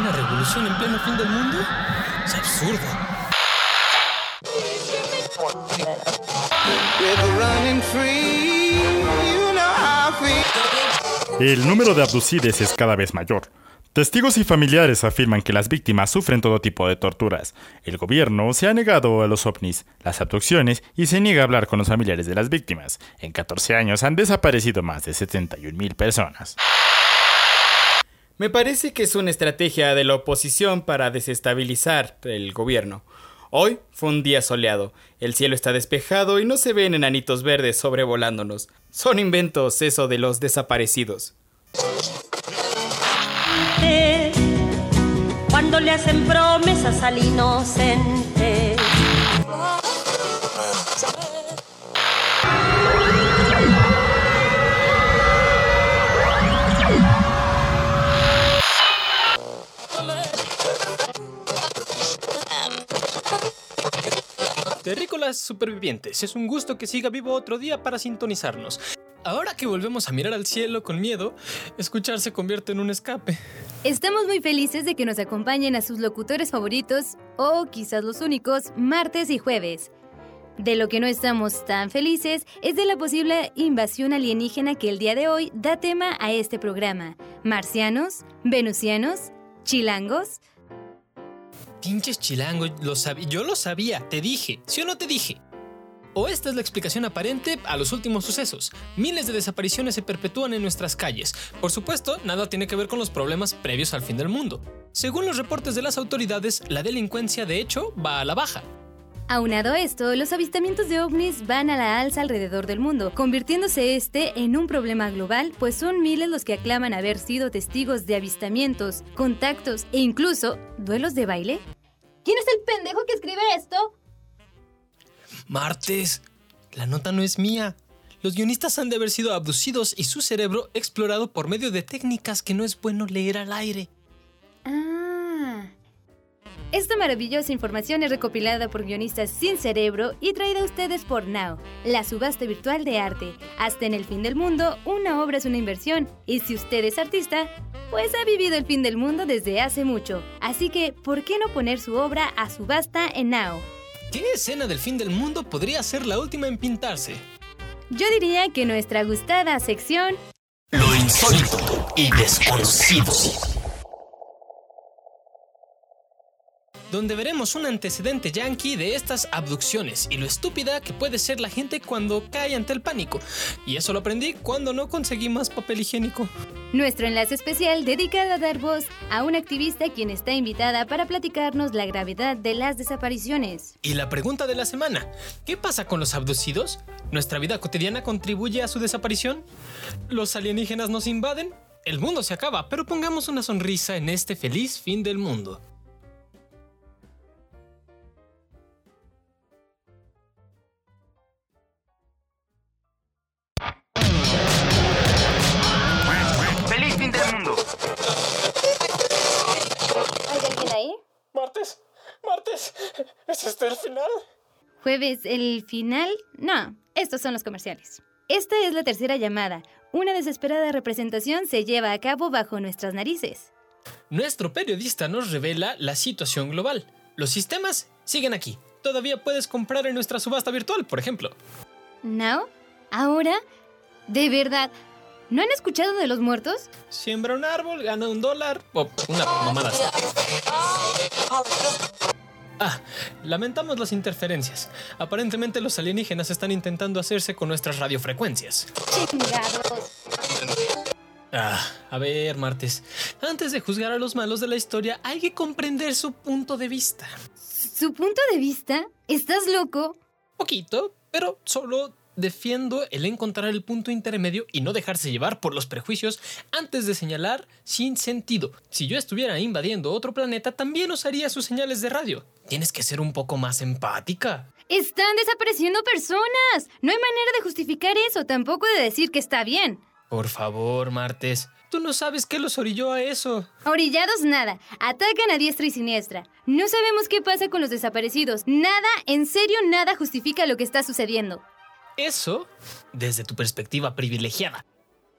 ¿Una revolución en pleno fin del mundo? Es absurdo. El número de abducides es cada vez mayor. Testigos y familiares afirman que las víctimas sufren todo tipo de torturas. El gobierno se ha negado a los ovnis, las abducciones y se niega a hablar con los familiares de las víctimas. En 14 años han desaparecido más de 71 mil personas. Me parece que es una estrategia de la oposición para desestabilizar el gobierno. Hoy fue un día soleado, el cielo está despejado y no se ven enanitos verdes sobrevolándonos. Son inventos eso de los desaparecidos. Cuando le hacen promesas al inocente. Terrícolas supervivientes, es un gusto que siga vivo otro día para sintonizarnos. Ahora que volvemos a mirar al cielo con miedo, escuchar se convierte en un escape. Estamos muy felices de que nos acompañen a sus locutores favoritos, o quizás los únicos, martes y jueves. De lo que no estamos tan felices es de la posible invasión alienígena que el día de hoy da tema a este programa. Marcianos, venusianos, chilangos, Pinches chilangos, lo yo lo sabía, te dije, ¿sí o no te dije? O esta es la explicación aparente a los últimos sucesos. Miles de desapariciones se perpetúan en nuestras calles. Por supuesto, nada tiene que ver con los problemas previos al fin del mundo. Según los reportes de las autoridades, la delincuencia de hecho va a la baja. Aunado a esto, los avistamientos de ovnis van a la alza alrededor del mundo, convirtiéndose este en un problema global, pues son miles los que aclaman haber sido testigos de avistamientos, contactos e incluso duelos de baile. ¿Quién es el pendejo que escribe esto? Martes, la nota no es mía. Los guionistas han de haber sido abducidos y su cerebro explorado por medio de técnicas que no es bueno leer al aire. Ah. Esta maravillosa información es recopilada por guionistas sin cerebro y traída a ustedes por Now, la subasta virtual de arte. Hasta en el fin del mundo, una obra es una inversión, y si usted es artista, pues ha vivido el fin del mundo desde hace mucho. Así que, ¿por qué no poner su obra a subasta en Now? ¿Qué escena del fin del mundo podría ser la última en pintarse? Yo diría que nuestra gustada sección Lo insólito y desconocido. Donde veremos un antecedente yankee de estas abducciones y lo estúpida que puede ser la gente cuando cae ante el pánico. Y eso lo aprendí cuando no conseguí más papel higiénico. Nuestro enlace especial dedicado a dar voz a una activista quien está invitada para platicarnos la gravedad de las desapariciones. Y la pregunta de la semana, ¿qué pasa con los abducidos? ¿Nuestra vida cotidiana contribuye a su desaparición? ¿Los alienígenas nos invaden? El mundo se acaba, pero pongamos una sonrisa en este feliz fin del mundo. ¿Es el final? Jueves, el final. No, estos son los comerciales. Esta es la tercera llamada. Una desesperada representación se lleva a cabo bajo nuestras narices. Nuestro periodista nos revela la situación global. Los sistemas siguen aquí. Todavía puedes comprar en nuestra subasta virtual, por ejemplo. ¿Now? ¿Ahora? ¿De verdad? ¿No han escuchado de los muertos? Siembra un árbol, gana un dólar o una mamada así. Ah, lamentamos las interferencias. Aparentemente los alienígenas están intentando hacerse con nuestras radiofrecuencias. Chingados. Ah, a ver, Martes. Antes de juzgar a los malos de la historia, hay que comprender su punto de vista. ¿Su punto de vista? ¿Estás loco? Poquito, pero solo defiendo el encontrar el punto intermedio y no dejarse llevar por los prejuicios antes de señalar sin sentido. Si yo estuviera invadiendo otro planeta, también usaría sus señales de radio. Tienes que ser un poco más empática. Están desapareciendo personas. No hay manera de justificar eso, tampoco de decir que está bien. Por favor, Martes. Tú no sabes qué los orilló a eso. Orillados nada, atacan a diestra y siniestra. No sabemos qué pasa con los desaparecidos. Nada, en serio, nada justifica lo que está sucediendo. Eso desde tu perspectiva privilegiada.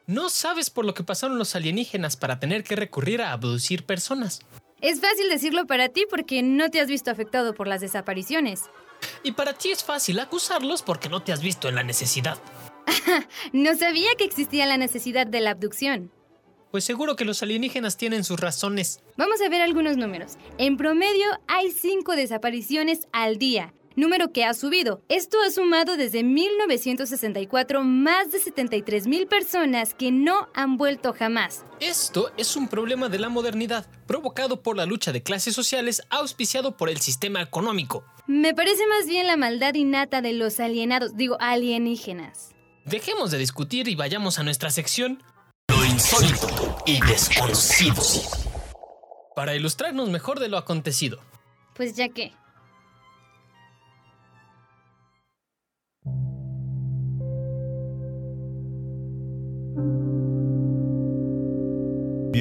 No sabes por lo que pasaron los alienígenas para tener que recurrir a abducir personas. Es fácil decirlo para ti porque no te has visto afectado por las desapariciones. Y para ti es fácil acusarlos porque no te has visto en la necesidad. No sabía que existía la necesidad de la abducción. Pues seguro que los alienígenas tienen sus razones. Vamos a ver algunos números. En promedio hay 5 desapariciones al día, número que ha subido. Esto ha sumado desde 1964 más de 73 mil personas que no han vuelto jamás. Esto es un problema de la modernidad, provocado por la lucha de clases sociales auspiciado por el sistema económico. Me parece más bien la maldad innata de los alienados, digo alienígenas. Dejemos de discutir y vayamos a nuestra sección Lo insólito y desconocido. Para ilustrarnos mejor de lo acontecido. Pues ya que.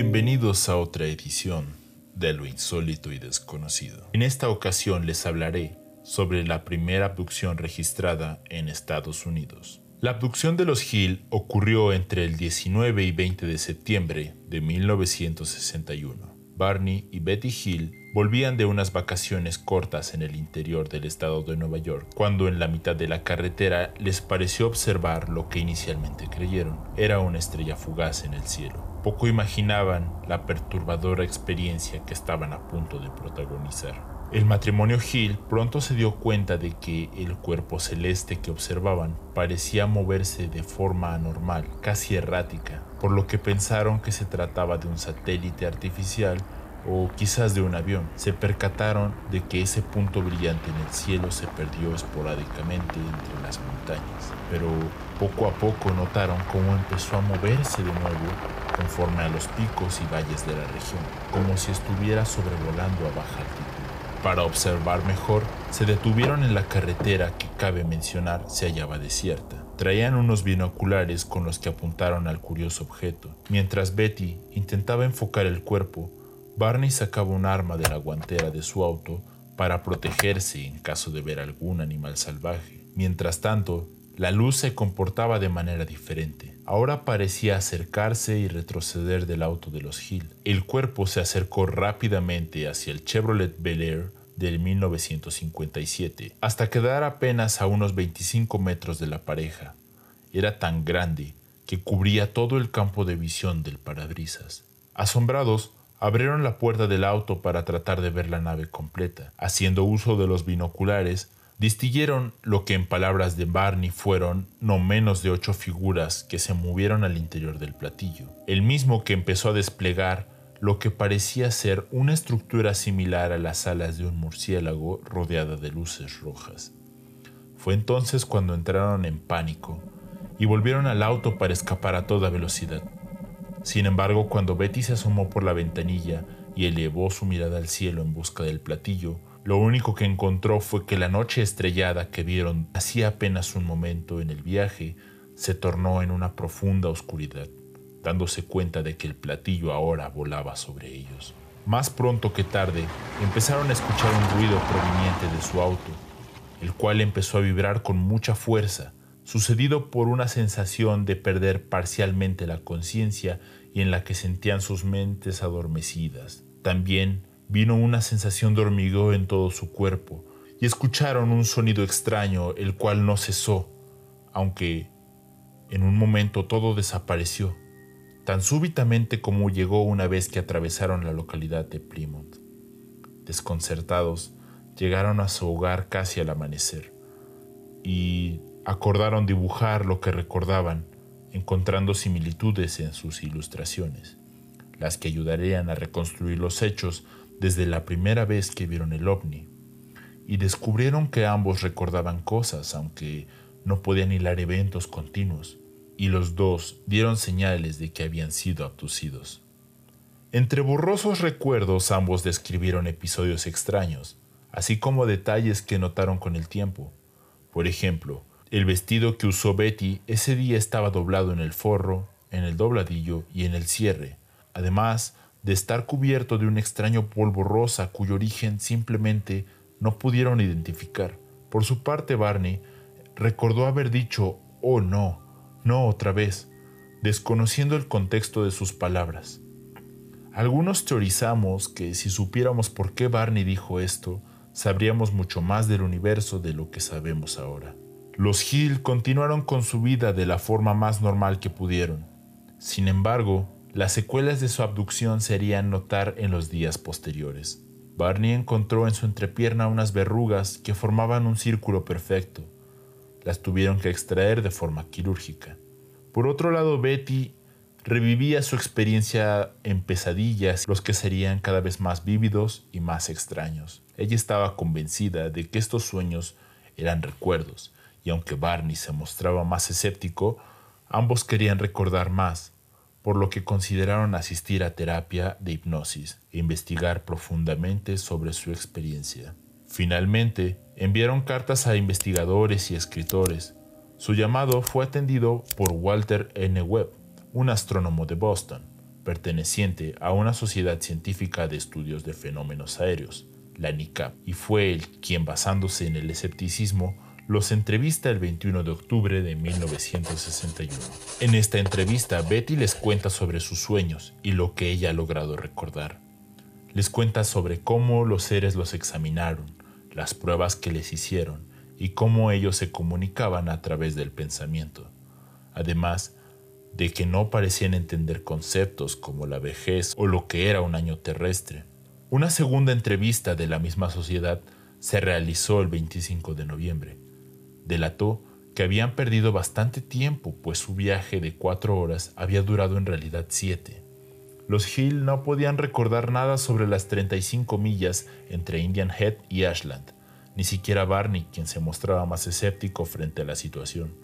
Bienvenidos a otra edición de Lo insólito y desconocido. En esta ocasión les hablaré sobre la primera abducción registrada en Estados Unidos. La abducción de los Hill ocurrió entre el 19 y 20 de septiembre de 1961. Barney y Betty Hill volvían de unas vacaciones cortas en el interior del estado de Nueva York, cuando en la mitad de la carretera les pareció observar lo que inicialmente creyeron era una estrella fugaz en el cielo. Poco imaginaban la perturbadora experiencia que estaban a punto de protagonizar. El matrimonio Hill pronto se dio cuenta de que el cuerpo celeste que observaban parecía moverse de forma anormal, casi errática, por lo que pensaron que se trataba de un satélite artificial o quizás de un avión. Se percataron de que ese punto brillante en el cielo se perdió esporádicamente entre las montañas, pero poco a poco notaron cómo empezó a moverse de nuevo conforme a los picos y valles de la región, como si estuviera sobrevolando a baja altitud. Para observar mejor, se detuvieron en la carretera que cabe mencionar se hallaba desierta. Traían unos binoculares con los que apuntaron al curioso objeto. Mientras Betty intentaba enfocar el cuerpo, Barney sacaba un arma de la guantera de su auto para protegerse en caso de ver algún animal salvaje. Mientras tanto, la luz se comportaba de manera diferente. Ahora parecía acercarse y retroceder del auto de los Hill. El cuerpo se acercó rápidamente hacia el Chevrolet Bel Air del 1957, hasta quedar apenas a unos 25 metros de la pareja. Era tan grande que cubría todo el campo de visión del parabrisas. Asombrados, abrieron la puerta del auto para tratar de ver la nave completa. Haciendo uso de los binoculares, distinguieron lo que en palabras de Barney fueron no menos de ocho figuras que se movieron al interior del platillo, el mismo que empezó a desplegar lo que parecía ser una estructura similar a las alas de un murciélago rodeada de luces rojas. Fue entonces cuando entraron en pánico y volvieron al auto para escapar a toda velocidad. Sin embargo, cuando Betty se asomó por la ventanilla y elevó su mirada al cielo en busca del platillo, lo único que encontró fue que la noche estrellada que vieron hacía apenas un momento en el viaje se tornó en una profunda oscuridad, dándose cuenta de que el platillo ahora volaba sobre ellos. Más pronto que tarde, empezaron a escuchar un ruido proveniente de su auto, el cual empezó a vibrar con mucha fuerza, sucedido por una sensación de perder parcialmente la conciencia y en la que sentían sus mentes adormecidas. También vino una sensación de hormigueo en todo su cuerpo y escucharon un sonido extraño, el cual no cesó, aunque en un momento todo desapareció, tan súbitamente como llegó una vez que atravesaron la localidad de Plymouth. Desconcertados, llegaron a su hogar casi al amanecer y acordaron dibujar lo que recordaban, encontrando similitudes en sus ilustraciones, las que ayudarían a reconstruir los hechos desde la primera vez que vieron el ovni, y descubrieron que ambos recordaban cosas, aunque no podían hilar eventos continuos, y los dos dieron señales de que habían sido abducidos. Entre borrosos recuerdos ambos describieron episodios extraños, así como detalles que notaron con el tiempo. Por ejemplo, el vestido que usó Betty ese día estaba doblado en el forro, en el dobladillo y en el cierre, además de estar cubierto de un extraño polvo rosa cuyo origen simplemente no pudieron identificar. Por su parte, Barney recordó haber dicho, oh no, no otra vez, desconociendo el contexto de sus palabras. Algunos teorizamos que si supiéramos por qué Barney dijo esto, sabríamos mucho más del universo de lo que sabemos ahora. Los Hill continuaron con su vida de la forma más normal que pudieron. Sin embargo, las secuelas de su abducción se harían notar en los días posteriores. Barney encontró en su entrepierna unas verrugas que formaban un círculo perfecto. Las tuvieron que extraer de forma quirúrgica. Por otro lado, Betty revivía su experiencia en pesadillas, los que serían cada vez más vívidos y más extraños. Ella estaba convencida de que estos sueños eran recuerdos, y aunque Barney se mostraba más escéptico, ambos querían recordar más, por lo que consideraron asistir a terapia de hipnosis e investigar profundamente sobre su experiencia. Finalmente, enviaron cartas a investigadores y escritores. Su llamado fue atendido por Walter N. Webb, un astrónomo de Boston, perteneciente a una sociedad científica de estudios de fenómenos aéreos, la NICAP, y fue él quien, basándose en el escepticismo, los entrevista el 21 de octubre de 1961. En esta entrevista, Betty les cuenta sobre sus sueños y lo que ella ha logrado recordar. Les cuenta sobre cómo los seres los examinaron, las pruebas que les hicieron y cómo ellos se comunicaban a través del pensamiento. Además, de que no parecían entender conceptos como la vejez o lo que era un año terrestre. Una segunda entrevista de la misma sociedad se realizó el 25 de noviembre delató que habían perdido bastante tiempo, pues su viaje de cuatro horas había durado en realidad siete. Los Hill no podían recordar nada sobre las 35 millas entre Indian Head y Ashland, ni siquiera Barney, quien se mostraba más escéptico frente a la situación.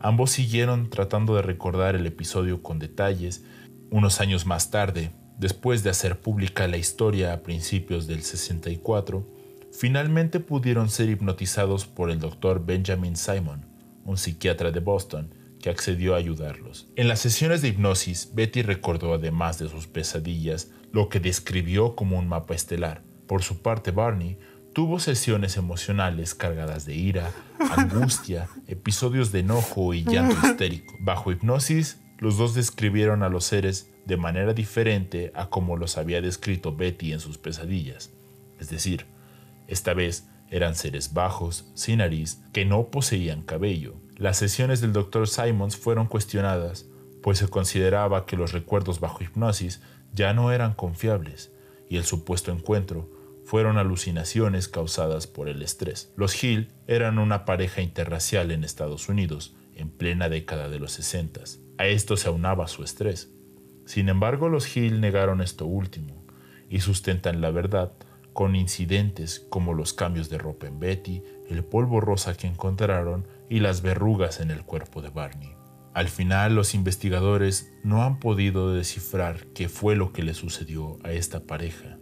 Ambos siguieron tratando de recordar el episodio con detalles. Unos años más tarde, después de hacer pública la historia a principios del 64, finalmente pudieron ser hipnotizados por el doctor Benjamin Simon, un psiquiatra de Boston, que accedió a ayudarlos. En las sesiones de hipnosis, Betty recordó además de sus pesadillas lo que describió como un mapa estelar. Por su parte, Barney tuvo sesiones emocionales cargadas de ira, angustia, episodios de enojo y llanto histérico. Bajo hipnosis, los dos describieron a los seres de manera diferente a como los había descrito Betty en sus pesadillas. Es decir, esta vez eran seres bajos, sin nariz, que no poseían cabello. Las sesiones del Dr. Simons fueron cuestionadas, pues se consideraba que los recuerdos bajo hipnosis ya no eran confiables, y el supuesto encuentro fueron alucinaciones causadas por el estrés. Los Hill eran una pareja interracial en Estados Unidos, en plena década de los 60. A esto se aunaba su estrés. Sin embargo, los Hill negaron esto último, y sustentan la verdad con incidentes como los cambios de ropa en Betty, el polvo rosa que encontraron y las verrugas en el cuerpo de Barney. Al final los investigadores no han podido descifrar qué fue lo que le sucedió a esta pareja.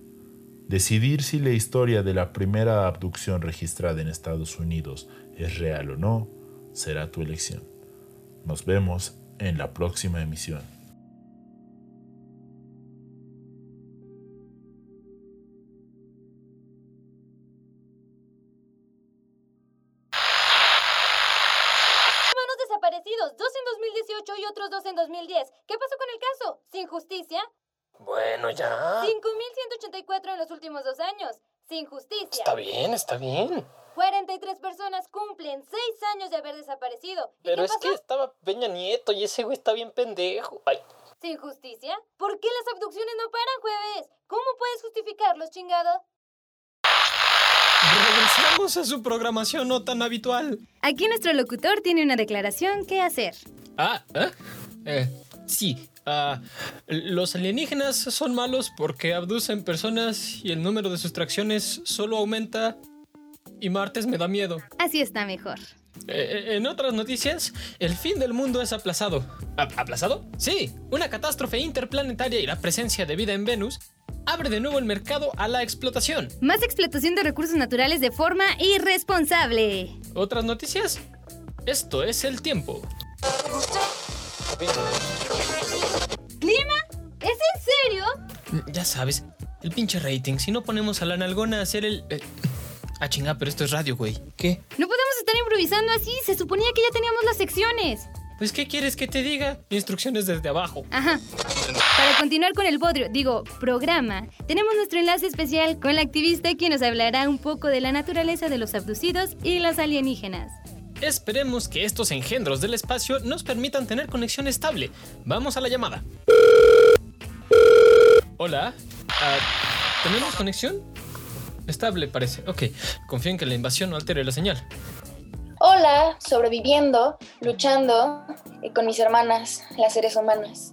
Decidir si la historia de la primera abducción registrada en Estados Unidos es real o no será tu elección. Nos vemos en la próxima emisión. Justicia? Bueno, ya. 5.184 en los últimos dos años. Sin justicia. Está bien, está bien. 43 personas cumplen 6 años de haber desaparecido. Pero es que estaba Peña Nieto y ese güey está bien pendejo. Ay. ¿Sin justicia? ¿Por qué las abducciones no paran, jueves? ¿Cómo puedes justificarlos, chingado? Regresamos a su programación no tan habitual. Aquí nuestro locutor tiene una declaración que hacer. Ah, ¿eh? eh sí. Ah, los alienígenas son malos porque abducen personas y el número de sustracciones solo aumenta y martes me da miedo. Así está mejor. Eh, eh, en otras noticias, el fin del mundo es aplazado. ¿Aplazado? Sí, una catástrofe interplanetaria y la presencia de vida en Venus abre de nuevo el mercado a la explotación. Más explotación de recursos naturales de forma irresponsable. ¿Otras noticias? Esto es el tiempo. Ya sabes, el pinche rating. Si no ponemos a la nalgona a hacer el. Ah, chinga, pero esto es radio, güey. ¿Qué? No podemos estar improvisando así. Se suponía que ya teníamos las secciones. Pues, ¿qué quieres que te diga? Instrucciones desde abajo. Ajá. Para continuar con el bodrio, digo, programa, tenemos nuestro enlace especial con la activista quien nos hablará un poco de la naturaleza de los abducidos y los alienígenas. Esperemos que estos engendros del espacio nos permitan tener conexión estable. Vamos a la llamada. Hola. Ah, ¿Tenemos conexión? Estable parece. Ok. Confío en que la invasión no altere la señal. Hola, sobreviviendo, luchando eh, con mis hermanas, las seres humanas.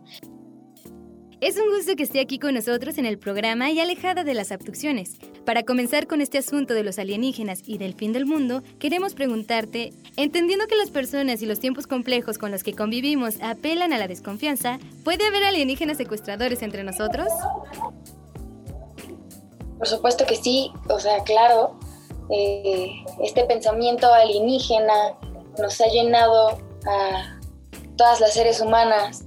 Es un gusto que esté aquí con nosotros en el programa y alejada de las abducciones. Para comenzar con este asunto de los alienígenas y del fin del mundo, queremos preguntarte, entendiendo que las personas y los tiempos complejos con los que convivimos apelan a la desconfianza, ¿puede haber alienígenas secuestradores entre nosotros? Por supuesto que sí, o sea, claro, eh, este pensamiento alienígena nos ha llenado a todas las seres humanas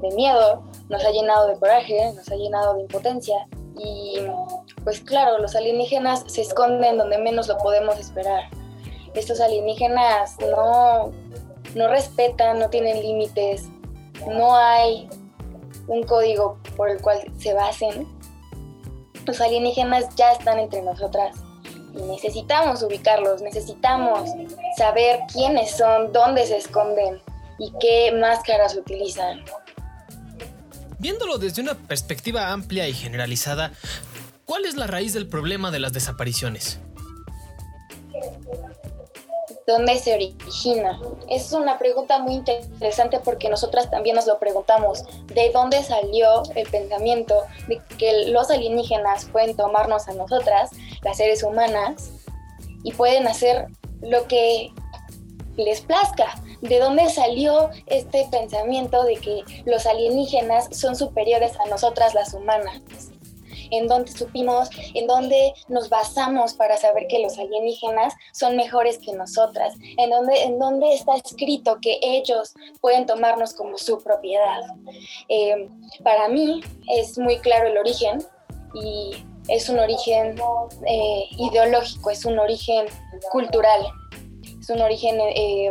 de miedo, nos ha llenado de coraje, nos ha llenado de impotencia y pues claro, los alienígenas se esconden donde menos lo podemos esperar. Estos alienígenas no, no respetan, no tienen límites, no hay un código por el cual se basen. Los alienígenas ya están entre nosotras y necesitamos ubicarlos, necesitamos saber quiénes son, dónde se esconden y qué máscaras utilizan. Viéndolo desde una perspectiva amplia y generalizada, ¿cuál es la raíz del problema de las desapariciones? ¿Dónde se origina? Es una pregunta muy interesante porque nosotras también nos lo preguntamos. ¿De dónde salió el pensamiento de que los alienígenas pueden tomarnos a nosotras, las seres humanas, y pueden hacer lo que les plazca? ¿De dónde salió este pensamiento de que los alienígenas son superiores a nosotras las humanas? ¿En dónde supimos, en dónde nos basamos para saber que los alienígenas son mejores que nosotras? ¿En dónde, en dónde está escrito que ellos pueden tomarnos como su propiedad? Eh, para mí es muy claro el origen y es un origen eh, ideológico, es un origen cultural, es un origen eh,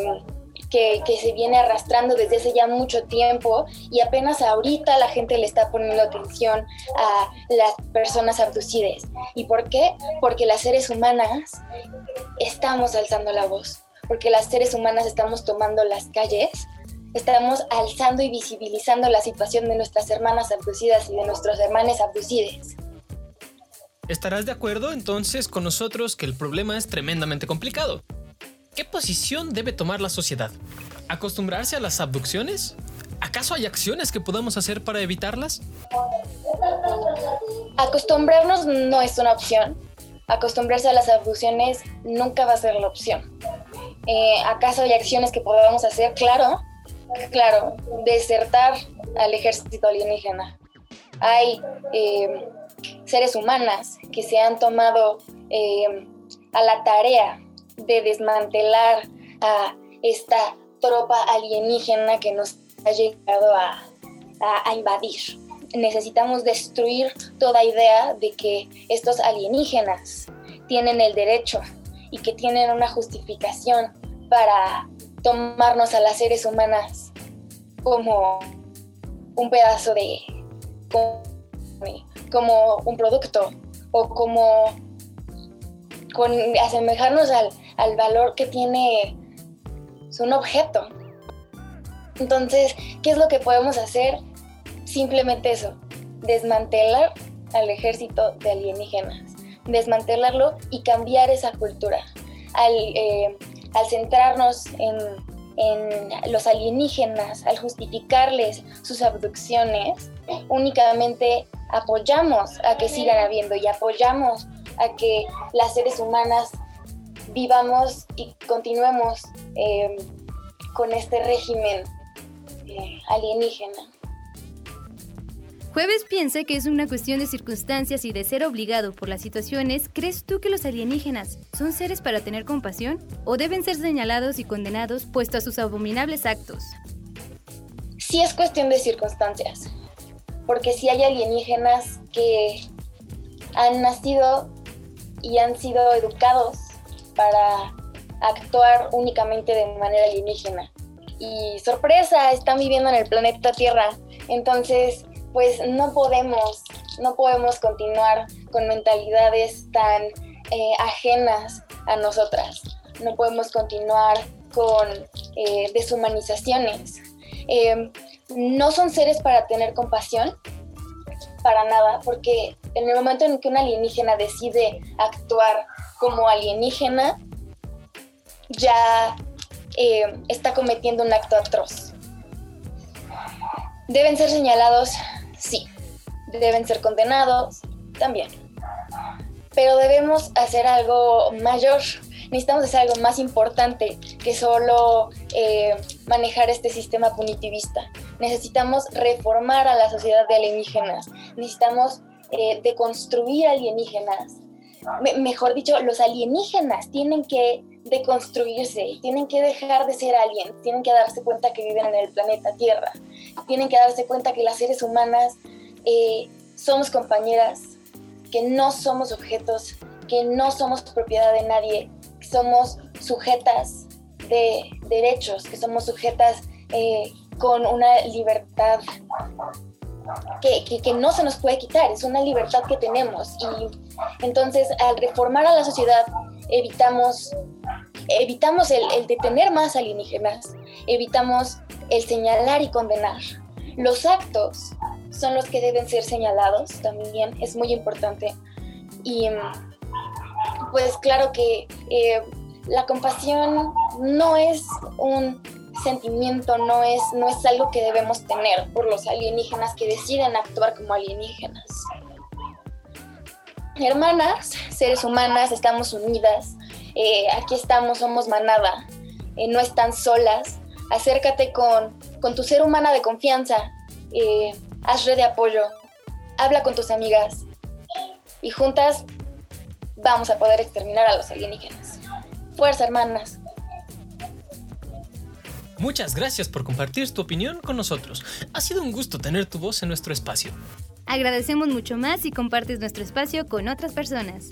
que, se viene arrastrando desde hace ya mucho tiempo y apenas ahorita la gente le está poniendo atención a las personas abducidas. ¿Y por qué? Porque las seres humanas estamos alzando la voz, porque las seres humanas estamos tomando las calles estamos alzando y visibilizando la situación de nuestras hermanas abducidas y de nuestros hermanos abducidos. ¿Estarás de acuerdo entonces con nosotros que el problema es tremendamente complicado? ¿Qué posición debe tomar la sociedad? ¿Acostumbrarse a las abducciones? ¿Acaso hay acciones que podamos hacer para evitarlas? Acostumbrarnos no es una opción. Acostumbrarse a las abducciones nunca va a ser la opción. Eh, ¿Acaso hay acciones que podamos hacer? Claro, claro, desertar al ejército alienígena. Hay eh, seres humanas que se han tomado eh, a la tarea de desmantelar a esta tropa alienígena que nos ha llegado a, invadir. Necesitamos destruir toda idea de que estos alienígenas tienen el derecho y que tienen una justificación para tomarnos a las seres humanas como un pedazo de como un producto o como con asemejarnos al, al valor que tiene un objeto. Entonces, ¿qué es lo que podemos hacer? Simplemente eso, desmantelar al ejército de alienígenas, desmantelarlo y cambiar esa cultura. Al, eh, centrarnos en, en los alienígenas, al justificarles sus abducciones, únicamente apoyamos a que sigan habiendo y apoyamos a que las seres humanas vivamos y continuemos eh, con este régimen eh, alienígena. Jueves piensa que es una cuestión de circunstancias y de ser obligado por las situaciones. ¿Crees tú que los alienígenas son seres para tener compasión o deben ser señalados y condenados puesto a sus abominables actos? Sí es cuestión de circunstancias, porque si hay alienígenas que han nacido y han sido educados para actuar únicamente de manera alienígena. Y sorpresa, están viviendo en el planeta Tierra. Entonces, pues no podemos, no podemos continuar con mentalidades tan eh, ajenas a nosotras. No podemos continuar con eh, deshumanizaciones. Eh, no son seres para tener compasión, para nada, porque en el momento en que un alienígena decide actuar como alienígena, ya está cometiendo un acto atroz. ¿Deben ser señalados? Sí. ¿Deben ser condenados? También. Pero debemos hacer algo mayor. Necesitamos hacer algo más importante que solo eh, manejar este sistema punitivista. Necesitamos reformar a la sociedad de alienígenas. Necesitamos eh, deconstruir alienígenas. Mejor dicho, los alienígenas tienen que deconstruirse, tienen que dejar de ser alguien, tienen que darse cuenta que viven en el planeta Tierra, tienen que darse cuenta que las seres humanas eh, somos compañeras, que no somos objetos, que no somos propiedad de nadie, que somos sujetas de derechos, que somos sujetas eh, con una libertad que, no se nos puede quitar, es una libertad que tenemos. Y entonces al reformar a la sociedad evitamos evitamos el, el detener más alienígenas, evitamos el señalar y condenar. Los actos son los que deben ser señalados también, es muy importante. Y pues claro que eh, la compasión no es un sentimiento, no es, no es algo que debemos tener por los alienígenas que deciden actuar como alienígenas. Hermanas, seres humanas, estamos unidas, eh, aquí estamos, somos manada, eh, no están solas, acércate con, con, tu ser humana de confianza, eh, haz red de apoyo, habla con tus amigas y juntas vamos a poder exterminar a los alienígenas. Fuerza, hermanas. Muchas gracias por compartir tu opinión con nosotros. Ha sido un gusto tener tu voz en nuestro espacio. Agradecemos mucho más si compartes nuestro espacio con otras personas.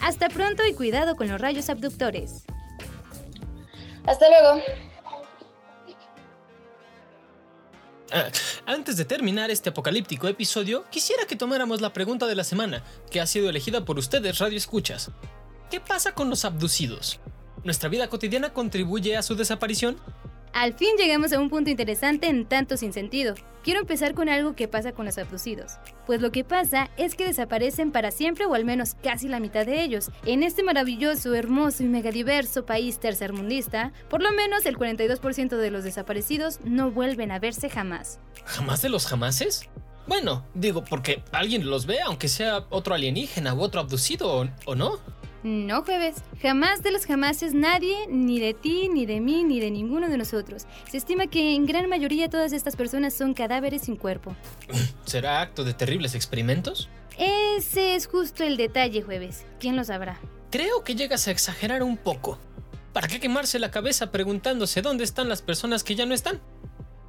Hasta pronto y cuidado con los rayos abductores. Hasta luego. Ah, antes de terminar este apocalíptico episodio, quisiera que tomáramos la pregunta de la semana, que ha sido elegida por ustedes, Radio Escuchas. ¿Qué pasa con los abducidos? ¿Nuestra vida cotidiana contribuye a su desaparición? Al fin llegamos a un punto interesante en tanto sin sentido. Quiero empezar con algo que pasa con los abducidos. Pues lo que pasa es que desaparecen para siempre o al menos casi la mitad de ellos. En este maravilloso, hermoso y megadiverso país tercermundista, por lo menos el 42% de los desaparecidos no vuelven a verse jamás. ¿Jamás de los jamases? Bueno, digo, porque alguien los ve, aunque sea otro alienígena u otro abducido, ¿o no? No, jueves. Jamás de los jamases nadie, ni de ti, ni de mí, ni de ninguno de nosotros. Se estima que en gran mayoría todas estas personas son cadáveres sin cuerpo. ¿Será acto de terribles experimentos? Ese es justo el detalle, jueves. ¿Quién lo sabrá? Creo que llegas a exagerar un poco. ¿Para qué quemarse la cabeza preguntándose dónde están las personas que ya no están?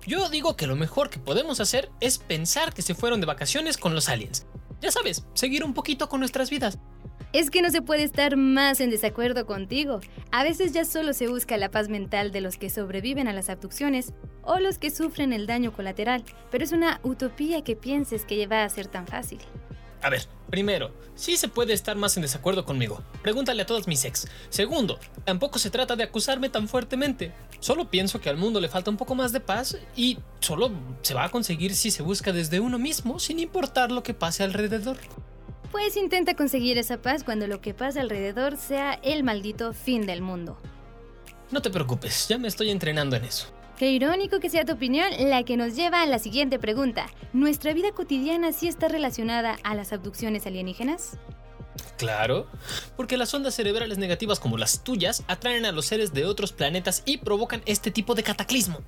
Yo digo que lo mejor que podemos hacer es pensar que se fueron de vacaciones con los aliens. Ya sabes, seguir un poquito con nuestras vidas. Es que no se puede estar más en desacuerdo contigo. A veces ya solo se busca la paz mental de los que sobreviven a las abducciones o los que sufren el daño colateral, pero es una utopía que pienses que va a ser tan fácil. A ver, primero, sí se puede estar más en desacuerdo conmigo. Pregúntale a todos mis ex. Segundo, tampoco se trata de acusarme tan fuertemente. Solo pienso que al mundo le falta un poco más de paz y solo se va a conseguir si se busca desde uno mismo sin importar lo que pase alrededor. Pues intenta conseguir esa paz cuando lo que pasa alrededor sea el maldito fin del mundo. No te preocupes, ya me estoy entrenando en eso. Qué irónico que sea tu opinión la que nos lleva a la siguiente pregunta. ¿Nuestra vida cotidiana sí está relacionada a las abducciones alienígenas? Claro, porque las ondas cerebrales negativas como las tuyas atraen a los seres de otros planetas y provocan este tipo de cataclismo.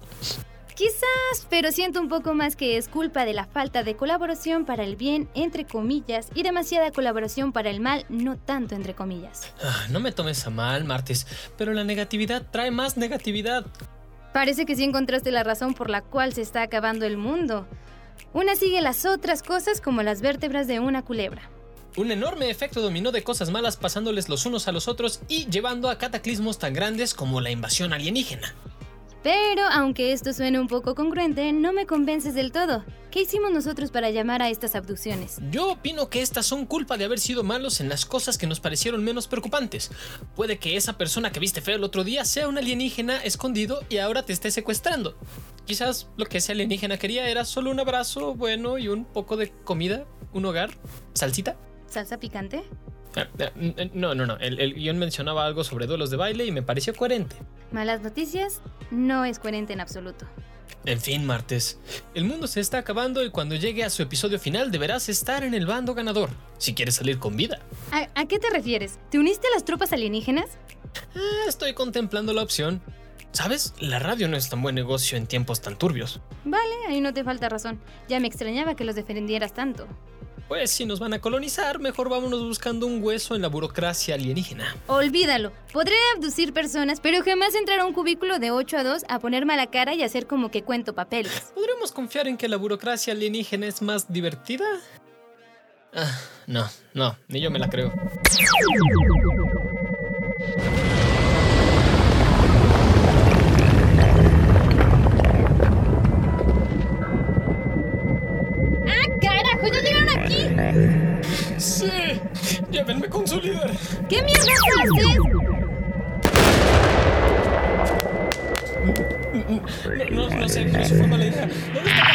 Quizás, pero siento un poco más que es culpa de la falta de colaboración para el bien, entre comillas, y demasiada colaboración para el mal, no tanto entre comillas. Ah, no me tomes a mal, Martes, pero la negatividad trae más negatividad. Parece que sí encontraste la razón por la cual se está acabando el mundo. Una sigue las otras cosas como las vértebras de una culebra. Un enorme efecto dominó de cosas malas pasándoles los unos a los otros y llevando a cataclismos tan grandes como la invasión alienígena. Pero aunque esto suene un poco congruente, no me convences del todo. ¿Qué hicimos nosotros para llamar a estas abducciones? Yo opino que estas son culpa de haber sido malos en las cosas que nos parecieron menos preocupantes. Puede que esa persona que viste feo el otro día sea un alienígena escondido y ahora te esté secuestrando. Quizás lo que ese alienígena quería era solo un abrazo bueno y un poco de comida, un hogar, salsita. ¿Salsa picante? No, no, no. El, el guion mencionaba algo sobre duelos de baile y me pareció coherente. Malas noticias, no es coherente en absoluto. En fin, martes. El mundo se está acabando y cuando llegue a su episodio final deberás estar en el bando ganador, si quieres salir con vida. ¿A, a qué te refieres? ¿Te uniste a las tropas alienígenas? Ah, estoy contemplando la opción. ¿Sabes? La radio no es tan buen negocio en tiempos tan turbios. Vale, ahí no te falta razón. Ya me extrañaba que los defendieras tanto. Pues si nos van a colonizar, mejor vámonos buscando un hueso en la burocracia alienígena. Olvídalo. Podré abducir personas, pero jamás entrar a un cubículo de 8 a 2 a poner mala cara y hacer como que cuento papeles. ¿Podremos confiar en que la burocracia alienígena es más divertida? Ah, no, no, ni yo me la creo. Llévenme con su líder. ¿Qué mierda haces? No, no, no sé, no se forma la idea. ¿Dónde está